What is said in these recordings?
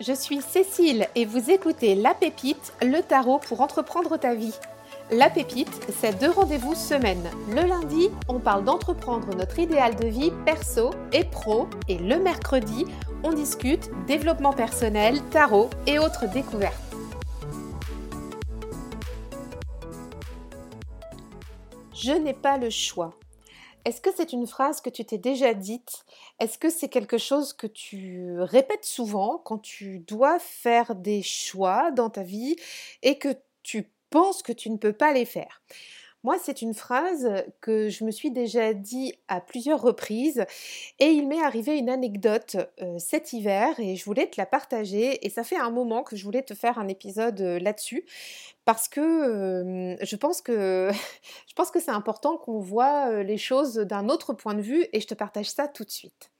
je suis Cécile et vous écoutez La Pépite, le tarot pour entreprendre ta vie. La Pépite, c'est deux rendez-vous semaine. Le lundi, on parle d'entreprendre notre idéal de vie perso et pro. Et le mercredi, on discute développement personnel, tarot et autres découvertes. Je n'ai pas le choix. Est-ce que c'est une phrase que tu t'es déjà dite? Est-ce que c'est quelque chose que tu répètes souvent quand tu dois faire des choix dans ta vie et que tu penses que tu ne peux pas les faire? Moi, c'est une phrase que je me suis déjà dit à plusieurs reprises et il m'est arrivé une anecdote euh, cet hiver et je voulais te la partager et ça fait un moment que je voulais te faire un épisode euh, là-dessus parce que euh, je pense que je pense que c'est important qu'on voit les choses d'un autre point de vue et je te partage ça tout de suite.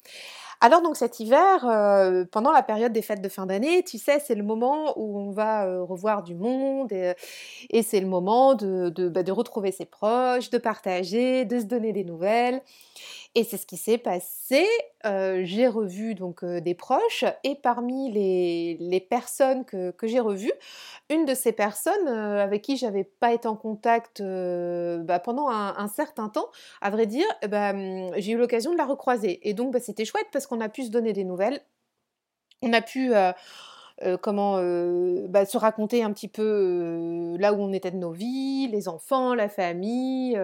Alors donc cet hiver, euh, pendant la période des fêtes de fin d'année, tu sais, c'est le moment où on va euh, revoir du monde et, c'est le moment bah, de, retrouver ses proches, de partager, de se donner des nouvelles. Et c'est ce qui s'est passé. Euh, j'ai revu donc des proches et parmi les, personnes que, j'ai revues, une de ces personnes avec qui j'avais pas été en contact bah, pendant un, certain temps, à vrai dire, bah, hum, j'ai eu l'occasion de la recroiser. Et donc bah, c'était chouette parce qu'on a pu se donner des nouvelles. On a pu comment se raconter un petit peu là où on était de nos vies, les enfants, la famille,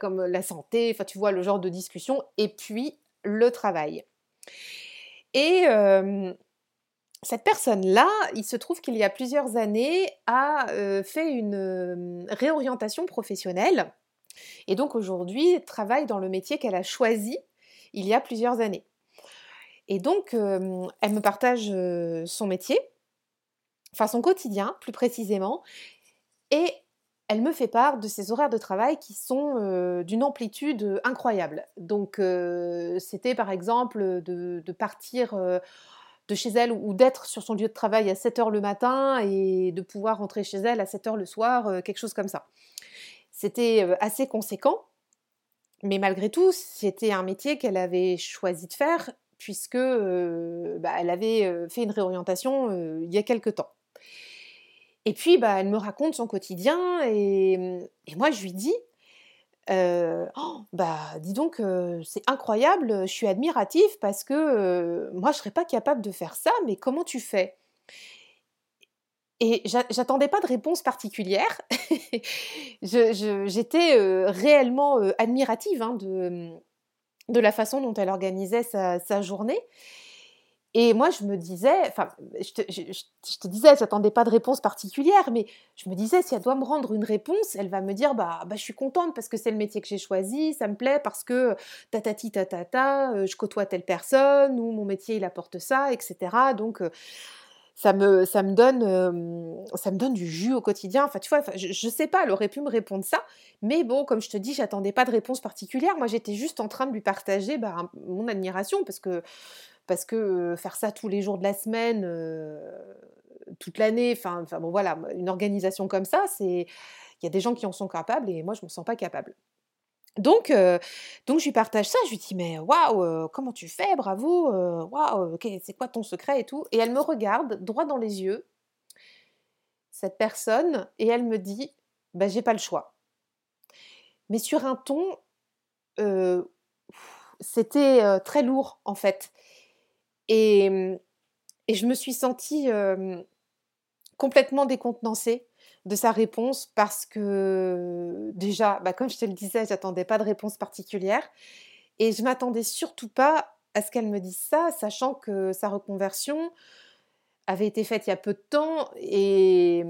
comme la santé, enfin tu vois le genre de discussion, et puis le travail. Et cette personne-là, il se trouve qu'il y a plusieurs années, a fait une réorientation professionnelle et donc aujourd'hui travaille dans le métier qu'elle a choisi il y a plusieurs années. Et donc, elle me partage son métier, enfin son quotidien plus précisément, et elle me fait part de ses horaires de travail qui sont d'une amplitude incroyable. Donc, c'était par exemple de, partir de chez elle ou d'être sur son lieu de travail à 7 h le matin et de pouvoir rentrer chez elle à 7 h le soir, quelque chose comme ça. C'était assez conséquent, mais malgré tout, c'était un métier qu'elle avait choisi de faire puisque bah, elle avait fait une réorientation il y a quelque temps. Et puis, bah, elle me raconte son quotidien et, mmh, moi, je lui dis, «Oh, bah, dis donc, c'est incroyable, je suis admiratif parce que moi, je serais pas capable de faire ça, mais comment tu fais? Et j'attendais pas de réponse particulière. J'étais réellement admirative hein, de, mmh, de la façon dont elle organisait sa, journée. Et moi, je me disais, enfin, je te, je, te disais, j'attendais pas de réponse particulière, mais je me disais, si elle doit me rendre une réponse, elle va me dire, bah, bah je suis contente parce que c'est le métier que j'ai choisi, ça me plaît parce que tatati tatata, euh, je côtoie telle personne, ou mon métier il apporte ça, etc. Donc, euh, ça me, ça me donne, ça me donne du jus au quotidien. Enfin, tu vois, je, ne sais pas, elle aurait pu me répondre ça, mais bon, comme je te dis, j'attendais pas de réponse particulière. Moi, j'étais juste en train de lui partager bah, mon admiration parce que, parce que faire ça tous les jours de la semaine, toute l'année, enfin, bon, voilà, une organisation comme ça, c'est, il y a des gens qui en sont capables et moi, je me sens pas capable. Donc, donc je lui partage ça, je lui dis mais waouh, comment tu fais, bravo, waouh, c'est quoi ton secret et tout? Et elle me regarde droit dans les yeux, cette personne, et elle me dit bah j'ai pas le choix. Mais sur un ton, c'était très lourd en fait. Et, et je me suis sentie complètement décontenancée de sa réponse parce que déjà, bah, comme je te le disais, j'attendais pas de réponse particulière et je m'attendais surtout pas à ce qu'elle me dise ça, sachant que sa reconversion avait été faite il y a peu de temps et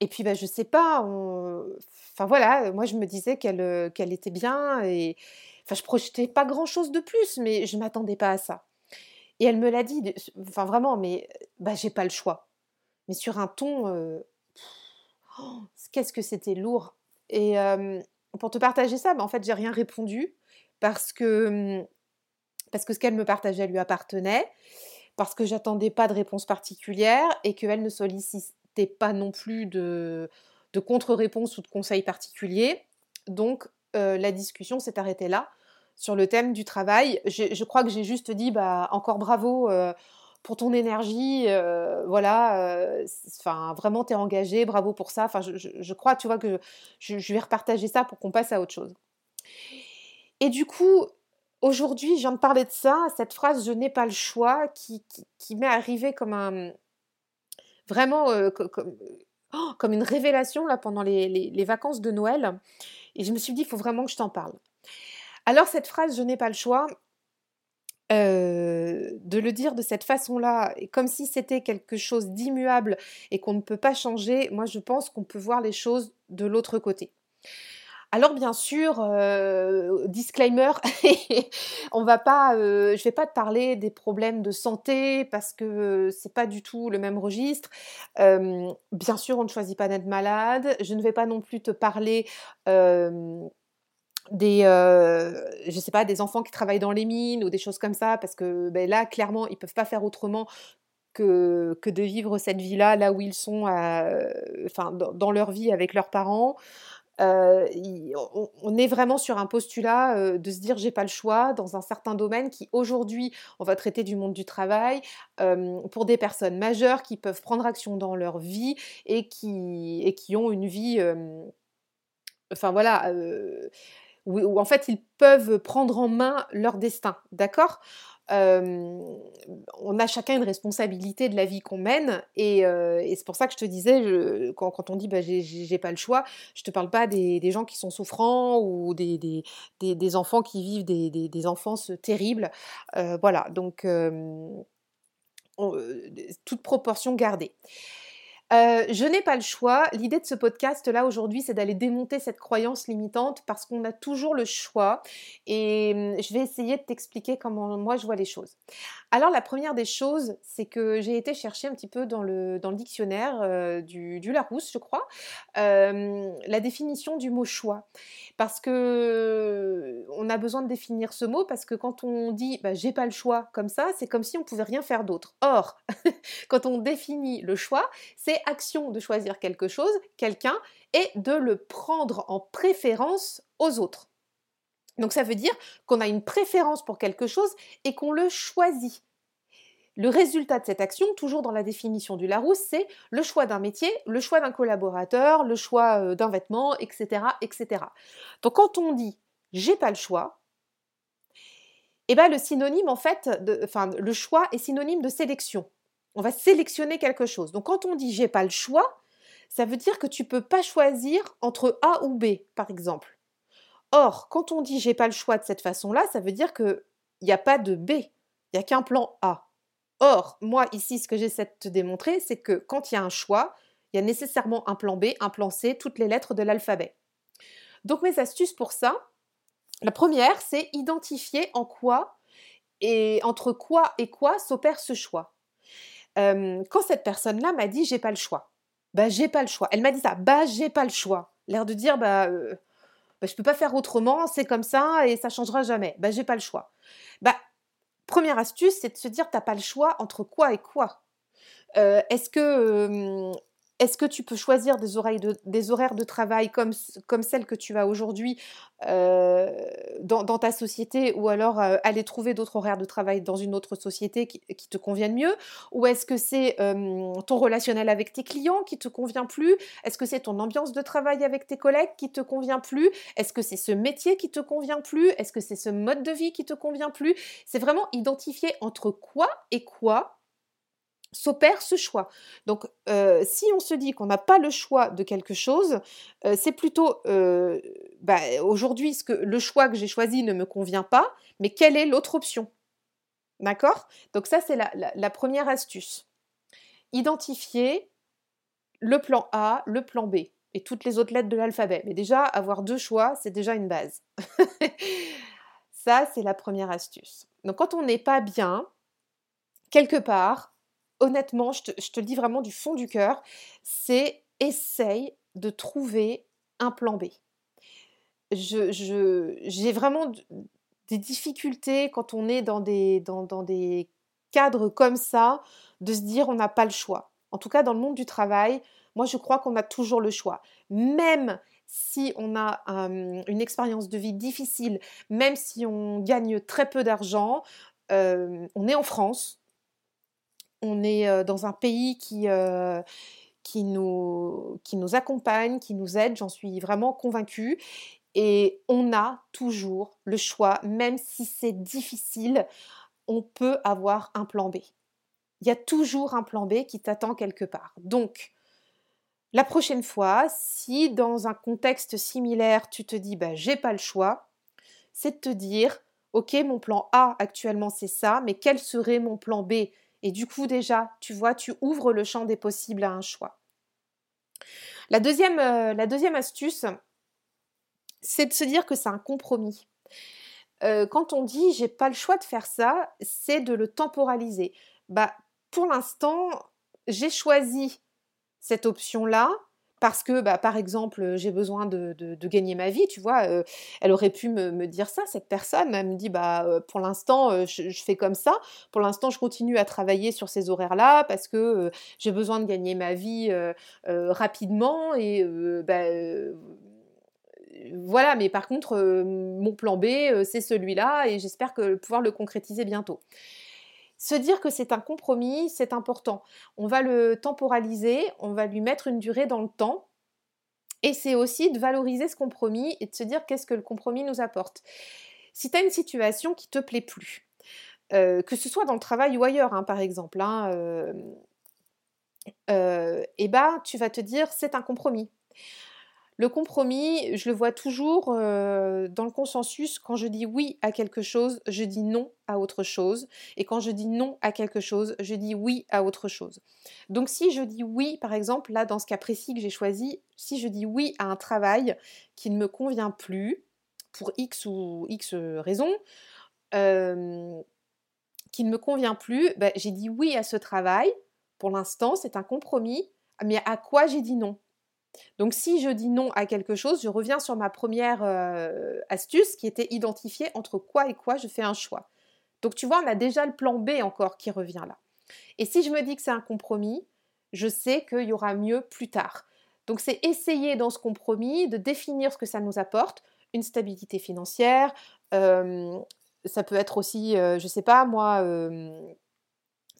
et puis bah je sais pas, enfin voilà, moi je me disais qu'elle qu'elle était bien et enfin je projetais pas grand chose de plus, mais je m'attendais pas à ça. Et elle me l'a dit, enfin vraiment, mais bah j'ai pas le choix. Mais sur un ton Oh, qu'est-ce que c'était lourd. Et pour te partager ça, bah, en fait, j'ai rien répondu parce que, mmh, parce que ce qu'elle me partageait lui appartenait, parce que j'attendais pas de réponse particulière et qu'elle ne sollicitait pas non plus de, de contre-réponse ou de conseils particuliers. Donc, la discussion s'est arrêtée là sur le thème du travail. Je, crois que j'ai juste dit, bah, encore bravo pour ton énergie, voilà, enfin vraiment t'es engagé, bravo pour ça. Enfin, je, crois, tu vois, que je, vais repartager ça pour qu'on passe à autre chose. Et du coup, aujourd'hui, je viens de parler de ça, cette phrase "je n'ai pas le choix" qui, m'est arrivée comme un vraiment comme, oh, comme, une révélation là pendant les vacances de Noël. Et je me suis dit, il faut vraiment que je t'en parle. Alors cette phrase, je n'ai pas le choix, de le dire de cette façon-là, comme si c'était quelque chose d'immuable et qu'on ne peut pas changer, moi je pense qu'on peut voir les choses de l'autre côté. Alors bien sûr, disclaimer, on va pas, je vais pas te parler des problèmes de santé parce que c'est pas du tout le même registre. bien sûr, on ne choisit pas d'être malade. Je ne vais pas non plus te parler des, je sais pas, des enfants qui travaillent dans les mines ou des choses comme ça, parce que ben là, clairement, ils peuvent pas faire autrement que, que de vivre cette vie-là, là où ils sont, enfin, dans, leur vie avec leurs parents. on, est vraiment sur un postulat de se dire j'ai pas le choix dans un certain domaine qui aujourd'hui on va traiter du monde du travail pour des personnes majeures qui peuvent prendre action dans leur vie et qui, et qui ont une vie enfin voilà où, en fait ils peuvent prendre en main leur destin, d'accord? On a chacun une responsabilité de la vie qu'on mène et, c'est pour ça que je te disais quand, on dit bah, j'ai pas le choix je te parle pas des, gens qui sont souffrants ou des, des, enfants qui vivent des, enfances terribles voilà. Donc toute proportion gardée euh, je n'ai pas le choix. L'idée de ce podcast là aujourd'hui, c'est d'aller démonter cette croyance limitante parce qu'on a toujours le choix. Et hum, je vais essayer de t'expliquer comment moi je vois les choses. Alors la première des choses, c'est que j'ai été chercher un petit peu dans le, dictionnaire euh, du, Larousse, je crois, euh, la définition du mot choix. Parce que on a besoin de définir ce mot parce que quand on dit bah, j'ai pas le choix comme ça, c'est comme si on pouvait rien faire d'autre. Or, quand on définit le choix, c'est action de choisir quelque chose, quelqu'un, et de le prendre en préférence aux autres. Donc ça veut dire qu'on a une préférence pour quelque chose et qu'on le choisit. Le résultat de cette action, toujours dans la définition du Larousse, c'est le choix d'un métier, le choix d'un collaborateur, le choix euh, d'un vêtement, etc., etc. Donc quand on dit j'ai pas le choix, eh ben le synonyme en fait, enfin le choix est synonyme de sélection. On va sélectionner quelque chose. Donc quand on dit j'ai pas le choix, ça veut dire que tu peux pas choisir entre A ou B, par exemple. Or, quand on dit j'ai pas le choix de cette façon-là, ça veut dire qu'il n'y a pas de B, il n'y a qu'un plan A. Or, moi ici, ce que j'essaie de te démontrer, c'est que quand il y a un choix, il y a nécessairement un plan B, un plan C, toutes les lettres de l'alphabet. Donc mes astuces pour ça, la première, c'est identifier en quoi et entre quoi et quoi s'opère ce choix quand cette personne-là m'a dit j'ai pas le choix, bah j'ai pas le choix. Elle m'a dit ça, bah j'ai pas le choix. L'air de dire bah, euh, bah, je peux pas faire autrement, c'est comme ça et ça changera jamais. Bah j'ai pas le choix. Bah première astuce, c'est de se dire t'as pas le choix entre quoi et quoi. Est-ce que est-ce que tu peux choisir des, horaires de travail comme, celles que tu as aujourd'hui euh, dans, ta société ou alors euh, aller trouver d'autres horaires de travail dans une autre société qui, te conviennent mieux? Ou est-ce que c'est ton relationnel avec tes clients qui te convient plus? Est-ce que c'est ton ambiance de travail avec tes collègues qui te convient plus? Est-ce que c'est ce métier qui te convient plus? Est-ce que c'est ce mode de vie qui te convient plus? C'est vraiment identifier entre quoi et quoi s'opère ce choix. Donc, euh, si on se dit qu'on n'a pas le choix de quelque chose, euh, c'est plutôt euh, bah, aujourd'hui ce que le choix que j'ai choisi ne me convient pas, mais quelle est l'autre option? D'accord? Donc ça, c'est la, première astuce. Identifier le plan A, le plan B et toutes les autres lettres de l'alphabet. Mais déjà, avoir deux choix, c'est déjà une base. ça, c'est la première astuce. Donc quand on n'est pas bien, quelque part, honnêtement, je te, le dis vraiment du fond du cœur, c'est essaye de trouver un plan B. j'ai vraiment des difficultés quand on est dans des, dans, des cadres comme ça, de se dire on n'a pas le choix. En tout cas, dans le monde du travail, moi je crois qu'on a toujours le choix. Même si on a une expérience de vie difficile, même si on gagne très peu d'argent, on est en France, On est dans un pays qui, nous accompagne, qui nous aide, j'en suis vraiment convaincue. Et on a toujours le choix, même si c'est difficile, on peut avoir un plan B. Il y a toujours un plan B qui t'attend quelque part. Donc, la prochaine fois, si dans un contexte similaire, tu te dis bah j'ai pas le choix, c'est de te dire OK, mon plan A actuellement c'est ça, mais quel serait mon plan B Et du coup déjà, tu vois, tu ouvres le champ des possibles à un choix. La deuxième, euh, astuce, c'est de se dire que c'est un compromis. Euh, quand on dit j'ai pas le choix de faire ça, c'est de le temporaliser. Bah, pour l'instant, j'ai choisi cette option-là parce que, bah, par exemple, j'ai besoin de, gagner ma vie, tu vois. Elle aurait pu me, dire ça, cette personne. Elle me dit, bah, pour l'instant, je, fais comme ça. Pour l'instant, je continue à travailler sur ces horaires-là parce que j'ai besoin de gagner ma vie rapidement et bah, voilà, mais par contre, mon plan B, c'est celui-là et j'espère pouvoir le concrétiser bientôt. Se dire que c'est un compromis, c'est important. On va le temporaliser, on va lui mettre une durée dans le temps. Et c'est aussi de valoriser ce compromis et de se dire qu'est-ce que le compromis nous apporte. Si tu as une situation qui te plaît plus, euh, que ce soit dans le travail ou ailleurs, hein, par exemple, hein, euh, euh, eh ben, tu vas te dire c'est un compromis. Le compromis, je le vois toujours euh, dans le consensus. Quand je dis oui à quelque chose, je dis non à autre chose. Et quand je dis non à quelque chose, je dis oui à autre chose. Donc si je dis oui, par exemple, là, dans ce cas précis que j'ai choisi, si je dis oui à un travail qui ne me convient plus, pour X ou X raisons, euh, qui ne me convient plus, ben, j'ai dit oui à ce travail. Pour l'instant, c'est un compromis. Mais à quoi j'ai dit non? Donc si je dis non à quelque chose, je reviens sur ma première euh, astuce qui était identifier entre quoi et quoi je fais un choix. Donc tu vois, on a déjà le plan B encore qui revient là. Et si je me dis que c'est un compromis, je sais qu'il y aura mieux plus tard. Donc c'est essayer dans ce compromis de définir ce que ça nous apporte, une stabilité financière, euh, ça peut être aussi, euh, je ne sais pas moi,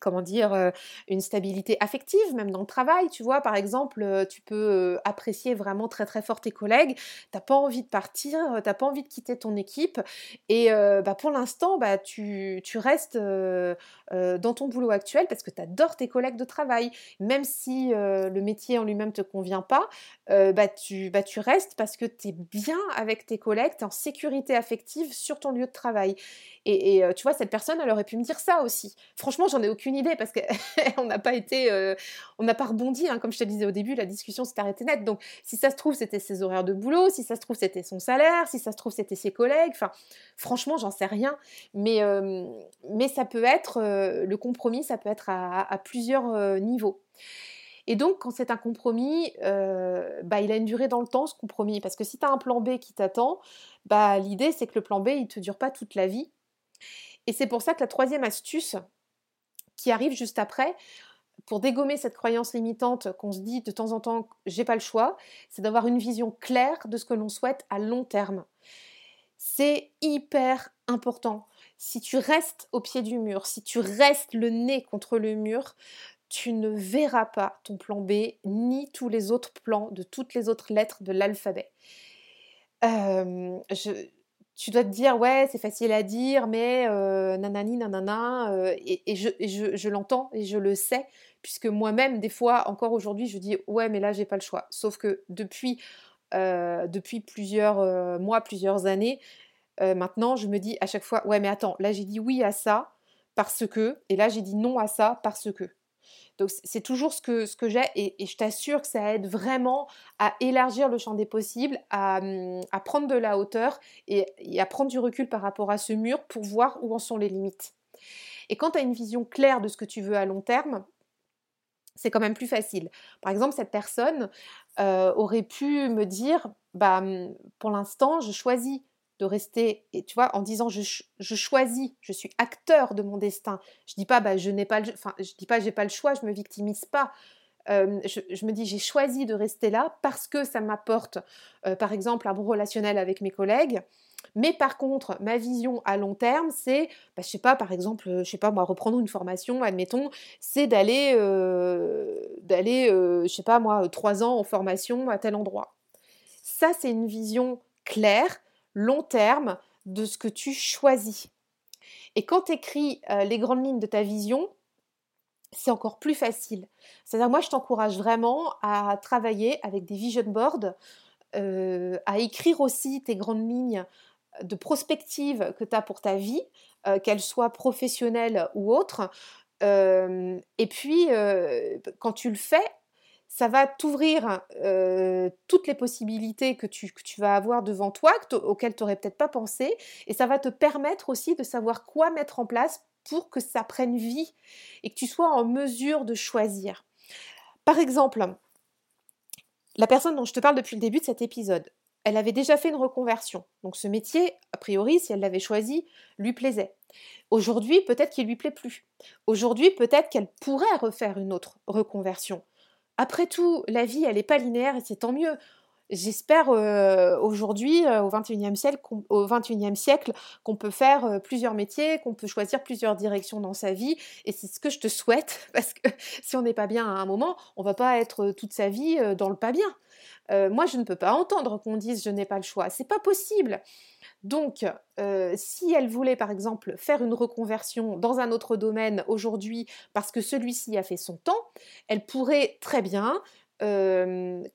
comment dire, euh, une stabilité affective, même dans le travail, tu vois, par exemple, euh, tu peux euh, apprécier vraiment très très fort tes collègues, t'as pas envie de partir, t'as pas envie de quitter ton équipe, et bah, pour l'instant, bah, tu, restes dans ton boulot actuel parce que tu adores tes collègues de travail, même si le métier en lui-même te convient pas, bah, tu, bah, tu restes parce que tu es bien avec tes collègues, tu es en sécurité affective sur ton lieu de travail. Et, tu vois, cette personne, elle aurait pu me dire ça aussi. Franchement, j'en ai aucune idée parce qu'on n'a pas été, euh, on n'a pas rebondi. Hein, comme je te disais au début, la discussion s'est arrêtée net. Donc, si ça se trouve, c'était ses horaires de boulot, si ça se trouve, c'était son salaire, si ça se trouve, c'était ses collègues. Enfin, franchement, j'en sais rien. Mais, euh, mais ça peut être, euh, le compromis, ça peut être à, plusieurs niveaux. Et donc, quand c'est un compromis, bah, il a une durée dans le temps, ce compromis. Parce que si tu as un plan B qui t'attend, bah, l'idée, c'est que le plan B, il ne te dure pas toute la vie. Et c'est pour ça que la troisième astuce, qui arrive juste après, pour dégommer cette croyance limitante qu'on se dit de temps en temps, j'ai pas le choix, c'est d'avoir une vision claire de ce que l'on souhaite à long terme. C'est hyper important. Si tu restes au pied du mur, si tu restes le nez contre le mur, tu ne verras pas ton plan B ni tous les autres plans de toutes les autres lettres de l'alphabet. Euh, tu dois te dire ouais c'est facile à dire mais euh, nanani nanana euh, et, je, l'entends et je le sais puisque moi-même des fois encore aujourd'hui je dis ouais mais là j'ai pas le choix. Sauf que depuis euh, depuis plusieurs mois plusieurs années maintenant je me dis à chaque fois ouais mais attends là j'ai dit oui à ça parce que et là j'ai dit non à ça parce que donc c'est toujours ce que, j'ai et, je t'assure que ça aide vraiment à élargir le champ des possibles, à, hum, prendre de la hauteur et, à prendre du recul par rapport à ce mur pour voir où en sont les limites. Et quand tu as une vision claire de ce que tu veux à long terme, c'est quand même plus facile. Par exemple, cette personne euh, aurait pu me dire, bah, hum, pour l'instant, je choisis de rester, et tu vois, en disant je, choisis, je suis acteur de mon destin. Je dis pas bah je n'ai pas, le, enfin je dis pas j'ai pas le choix, je me victimise pas. Euh, je, me dis j'ai choisi de rester là parce que ça m'apporte, euh, par exemple, un bon relationnel avec mes collègues. Mais par contre, ma vision à long terme, c'est, bah, je sais pas, par exemple, je sais pas moi, reprendre une formation, admettons, c'est d'aller, d'aller, je sais pas moi, trois ans en formation à tel endroit. Ça, c'est une vision claire, long terme, de ce que tu choisis. Et quand tu écris les grandes lignes de ta vision, c'est encore plus facile. C'est-à-dire, moi, je t'encourage vraiment à travailler avec des vision boards, à écrire aussi tes grandes lignes de prospective que tu as pour ta vie, qu'elle soit professionnelle ou autre. et puis, quand tu le fais, ça va t'ouvrir toutes les possibilités que tu, vas avoir devant toi, auxquelles tu n'aurais peut-être pas pensé, et ça va te permettre aussi de savoir quoi mettre en place pour que ça prenne vie et que tu sois en mesure de choisir. Par exemple, la personne dont je te parle depuis le début de cet épisode, elle avait déjà fait une reconversion. Donc ce métier, a priori, si elle l'avait choisi, lui plaisait. Aujourd'hui, peut-être qu'il lui plaît plus. Aujourd'hui, peut-être qu'elle pourrait refaire une autre reconversion. Après tout, la vie, elle n'est pas linéaire et c'est tant mieux. J'espère euh, aujourd'hui, euh, au XXIe siècle, au siècle, qu'on peut faire euh, plusieurs métiers, qu'on peut choisir plusieurs directions dans sa vie, et c'est ce que je te souhaite, parce que si on n'est pas bien à un moment, on va pas être toute sa vie dans le pas bien. moi, je ne peux pas entendre qu'on dise je n'ai pas le choix, c'est pas possible. Donc, si elle voulait par exemple faire une reconversion dans un autre domaine aujourd'hui parce que celui-ci a fait son temps, elle pourrait très bien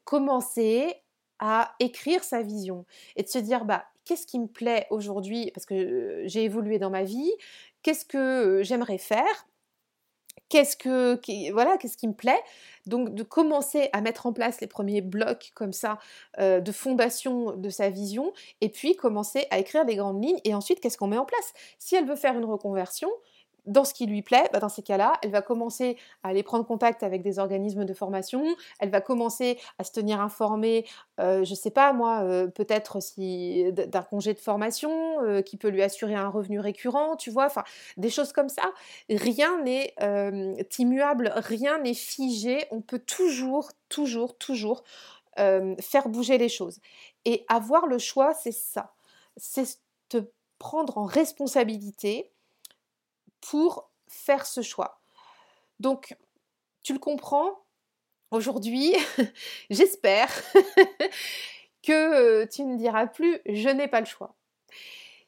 commencer à écrire sa vision et de se dire bah qu'est-ce qui me plaît aujourd'hui? Parce que j'ai évolué dans ma vie, qu'est-ce que j'aimerais faire, qu'est-ce que voilà qu'est-ce qui me plaît? Donc de commencer à mettre en place les premiers blocs comme ça de fondation de sa vision et puis commencer à écrire les grandes lignes et ensuite qu'est-ce qu'on met en place? Si elle veut faire une reconversion dans ce qui lui plaît, bah, dans ces cas-là, elle va commencer à aller prendre contact avec des organismes de formation, elle va commencer à se tenir informée, euh, je ne sais pas moi, euh, peut-être si d'un congé de formation euh, qui peut lui assurer un revenu récurrent, tu vois, enfin des choses comme ça. Rien n'est immuable, rien n'est figé, on peut toujours, toujours, toujours faire bouger les choses. Et avoir le choix, c'est ça, c'est te prendre en responsabilité pour faire ce choix. Donc, tu le comprends, aujourd'hui, j'espère que tu ne diras plus je n'ai pas le choix.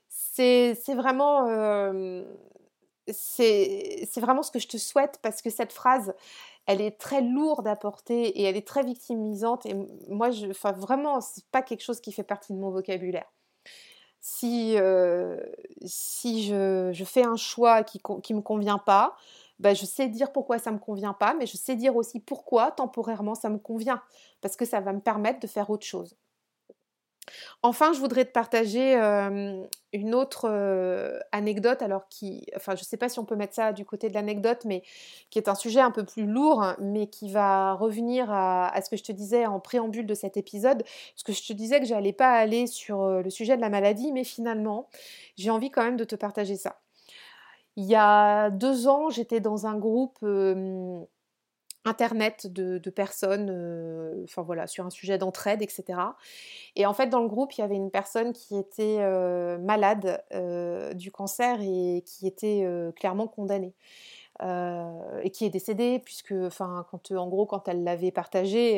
C'est vraiment, c'est vraiment ce que je te souhaite parce que cette phrase, elle est très lourde à porter et elle est très victimisante. Et moi, je, enfin, vraiment, c'est pas quelque chose qui fait partie de mon vocabulaire si, si je, fais un choix qui ne me convient pas, bah, je sais dire pourquoi ça ne me convient pas, mais je sais dire aussi pourquoi temporairement ça me convient, parce que ça va me permettre de faire autre chose. Enfin, je voudrais te partager une autre anecdote, alors qui, enfin, je ne sais pas si on peut mettre ça du côté de l'anecdote, mais qui est un sujet un peu plus lourd, mais qui va revenir à, ce que je te disais en préambule de cet épisode, parce que je te disais que j'allais pas aller sur le sujet de la maladie, mais finalement, j'ai envie quand même de te partager ça. Il y a deux ans, j'étais dans un groupe internet de, personnes, euh, voilà, sur un sujet d'entraide, etc. Et en fait, dans le groupe, il y avait une personne qui était euh, malade euh, du cancer et qui était clairement condamnée. et qui est décédée puisque, enfin, quand en gros, quand elle l'avait partagé,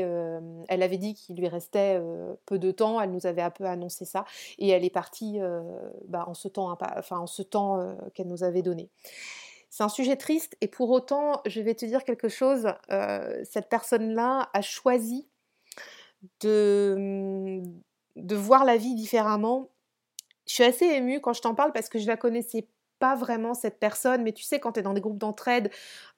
elle avait dit qu'il lui restait peu de temps. Elle nous avait un peu annoncé ça et elle est partie bah, en ce temps, en ce temps qu'elle nous avait donné. C'est un sujet triste et pour autant, je vais te dire quelque chose, euh, cette personne-là a choisi de, de voir la vie différemment. Je suis assez émue quand je t'en parle parce que je la connaissais pas vraiment cette personne, mais tu sais, quand tu es dans des groupes d'entraide,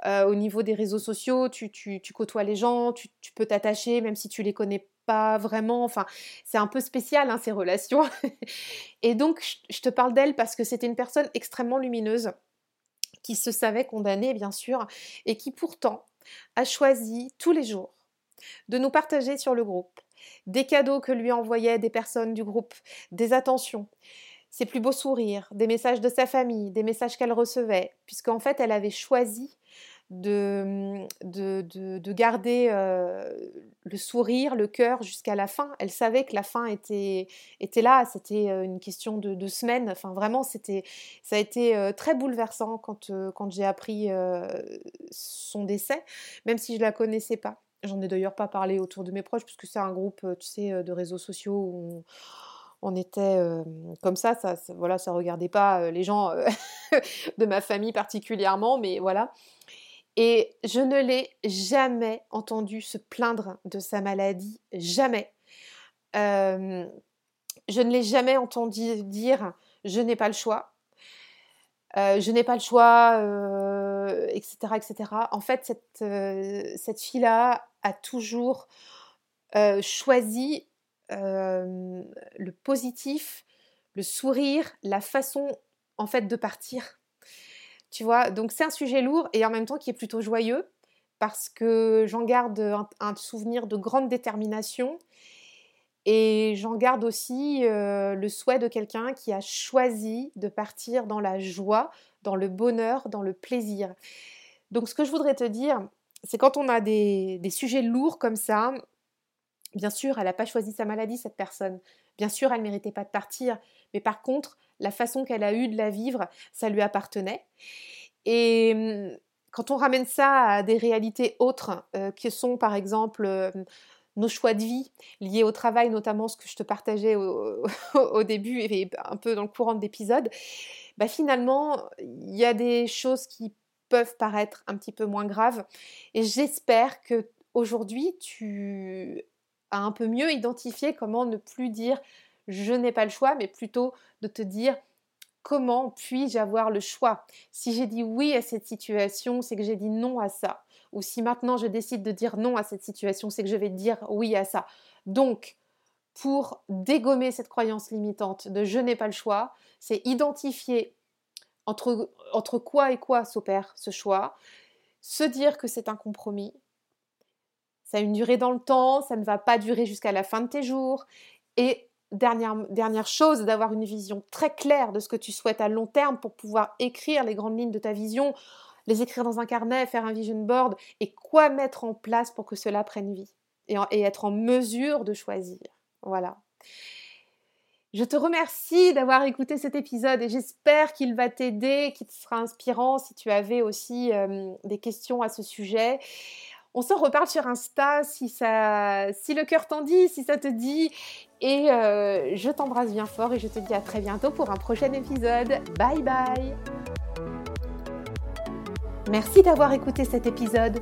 euh, au niveau des réseaux sociaux, tu, tu, côtoies les gens, tu, peux t'attacher même si tu les connais pas vraiment. Enfin, c'est un peu spécial hein, ces relations. et donc, je te parle d'elle parce que c'était une personne extrêmement lumineuse qui se savait condamné bien sûr, et qui pourtant a choisi tous les jours de nous partager sur le groupe des cadeaux que lui envoyaient des personnes du groupe, des attentions, ses plus beaux sourires, des messages de sa famille, des messages qu'elle recevait, puisqu'en fait elle avait choisi de, de, garder le sourire, le cœur jusqu'à la fin. Elle savait que la fin était, était là, c'était une question de, de semaines. Enfin, vraiment, c'était, ça a été très bouleversant quand, quand j'ai appris son décès, même si je ne la connaissais pas. J'en ai d'ailleurs pas parlé autour de mes proches, puisque c'est un groupe, tu sais, de réseaux sociaux où on, était comme ça, ça, ça, voilà, ça regardait pas les gens de ma famille particulièrement, mais voilà. Et je ne l'ai jamais entendu se plaindre de sa maladie, jamais. je ne l'ai jamais entendu dire je n'ai pas le choix, je n'ai pas le choix, etc., etc. En fait, cette, cette fille-là a toujours choisi le positif, le sourire, la façon en fait de partir. Tu vois, donc c'est un sujet lourd et en même temps qui est plutôt joyeux parce que j'en garde un, souvenir de grande détermination et j'en garde aussi le souhait de quelqu'un qui a choisi de partir dans la joie, dans le bonheur, dans le plaisir. Donc ce que je voudrais te dire, c'est quand on a des, des sujets lourds comme ça, bien sûr, elle n'a pas choisi sa maladie, cette personne. Bien sûr, elle ne méritait pas de partir. Mais par contre, la façon qu'elle a eue de la vivre, ça lui appartenait. Et hum, quand on ramène ça à des réalités autres, euh, qui sont par exemple euh, nos choix de vie liés au travail, notamment ce que je te partageais au, début et un peu dans le courant de l'épisode, bah finalement, il y a des choses qui peuvent paraître un petit peu moins graves. Et j'espère que aujourd'hui, tu un peu mieux identifié comment ne plus dire je n'ai pas le choix, mais plutôt de te dire comment puis-je avoir le choix Si j'ai dit oui à cette situation, c'est que j'ai dit non à ça. Ou si maintenant je décide de dire non à cette situation, c'est que je vais dire oui à ça. Donc, pour dégommer cette croyance limitante de je n'ai pas le choix, c'est identifier entre quoi et quoi s'opère ce choix, se dire que c'est un compromis, ça a une durée dans le temps, ça ne va pas durer jusqu'à la fin de tes jours, et Dernière, chose, d'avoir une vision très claire de ce que tu souhaites à long terme pour pouvoir écrire les grandes lignes de ta vision, les écrire dans un carnet, faire un vision board et quoi mettre en place pour que cela prenne vie et, et être en mesure de choisir. Voilà. Je te remercie d'avoir écouté cet épisode et j'espère qu'il va t'aider, qu'il te sera inspirant si tu avais aussi euh, des questions à ce sujet. On s'en reparle sur Insta si, ça, si le cœur t'en dit, si ça te dit. Et euh, je t'embrasse bien fort et je te dis à très bientôt pour un prochain épisode. Bye bye Merci d'avoir écouté cet épisode.